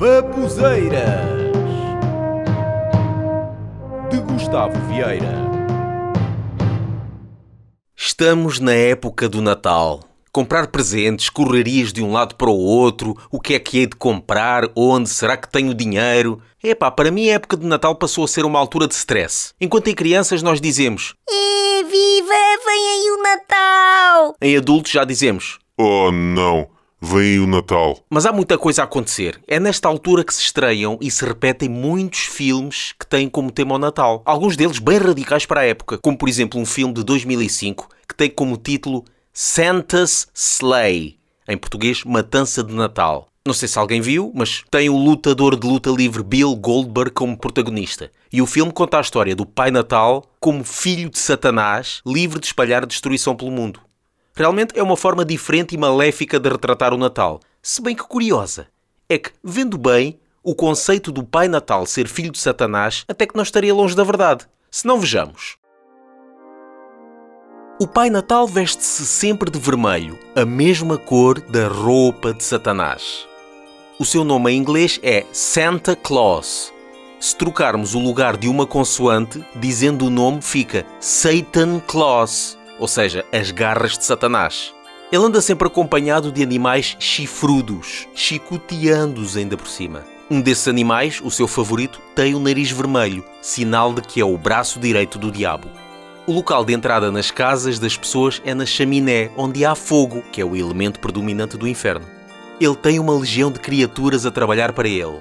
Babuzeiras de Gustavo Vieira. Estamos na época do Natal. Comprar presentes, correrias de um lado para o outro, o que é que hei de comprar, onde, será que tenho dinheiro? Epá, para mim a época de Natal passou a ser uma altura de stress. Enquanto em crianças nós dizemos É, viva, vem aí o Natal! Em adultos já dizemos Oh não, vem o Natal. Mas há muita coisa a acontecer. É nesta altura que se estreiam e se repetem muitos filmes que têm como tema o Natal. Alguns deles bem radicais para a época, como por exemplo um filme de 2005 que tem como título Santa's Slay, em português Matança de Natal. Não sei se alguém viu, mas tem o lutador de luta livre Bill Goldberg como protagonista. E o filme conta a história do Pai Natal como filho de Satanás, livre de espalhar destruição pelo mundo. Realmente é uma forma diferente e maléfica de retratar o Natal. Se bem que curiosa. É que, vendo bem, o conceito do Pai Natal ser filho de Satanás até que não estaria longe da verdade. Se não vejamos. O Pai Natal veste-se sempre de vermelho, a mesma cor da roupa de Satanás. O seu nome em inglês é Santa Claus. Se trocarmos o lugar de uma consoante, dizendo o nome fica Satan Claus, ou seja, as garras de Satanás. Ele anda sempre acompanhado de animais chifrudos, chicoteando-os ainda por cima. Um desses animais, o seu favorito, tem o nariz vermelho, sinal de que é o braço direito do diabo. O local de entrada nas casas das pessoas é na chaminé, onde há fogo, que é o elemento predominante do inferno. Ele tem uma legião de criaturas a trabalhar para ele.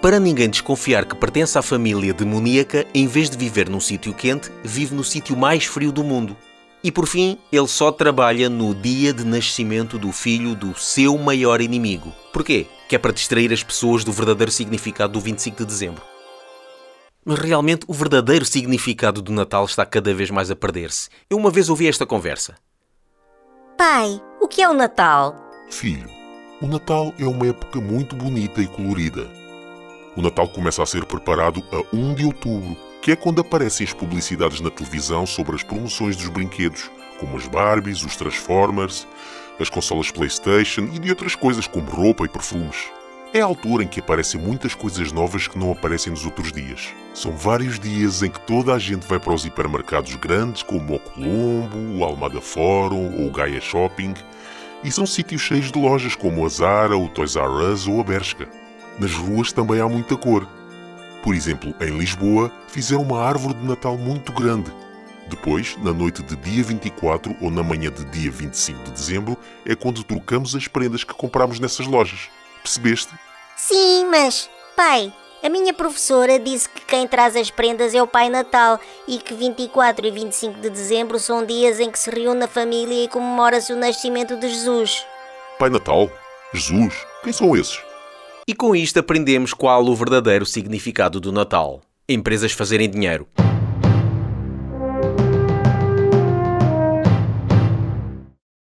Para ninguém desconfiar que pertence à família demoníaca, em vez de viver num sítio quente, vive no sítio mais frio do mundo. E por fim, ele só trabalha no dia de nascimento do filho do seu maior inimigo. Porquê? Que é para distrair as pessoas do verdadeiro significado do 25 de dezembro. Mas realmente o verdadeiro significado do Natal está cada vez mais a perder-se. Eu uma vez ouvi esta conversa. Pai, o que é o Natal? Filho, o Natal é uma época muito bonita e colorida. O Natal começa a ser preparado a 1 de outubro, que é quando aparecem as publicidades na televisão sobre as promoções dos brinquedos, como as Barbies, os Transformers, as consolas PlayStation e de outras coisas como roupa e perfumes. É a altura em que aparecem muitas coisas novas que não aparecem nos outros dias. São vários dias em que toda a gente vai para os hipermercados grandes como o Colombo, o Almada Fórum ou o Gaia Shopping e são sítios cheios de lojas como a Zara, o Toys R Us ou a Bershka. Nas ruas também há muita cor. Por exemplo, em Lisboa fizeram uma árvore de Natal muito grande. Depois, na noite de dia 24 ou na manhã de dia 25 de dezembro, é quando trocamos as prendas que compramos nessas lojas. Percebeste? Sim, mas, pai, a minha professora disse que quem traz as prendas é o Pai Natal e que 24 e 25 de dezembro são dias em que se reúne a família e comemora-se o nascimento de Jesus. Pai Natal? Jesus? Quem são esses? E com isto aprendemos qual o verdadeiro significado do Natal. Empresas fazerem dinheiro.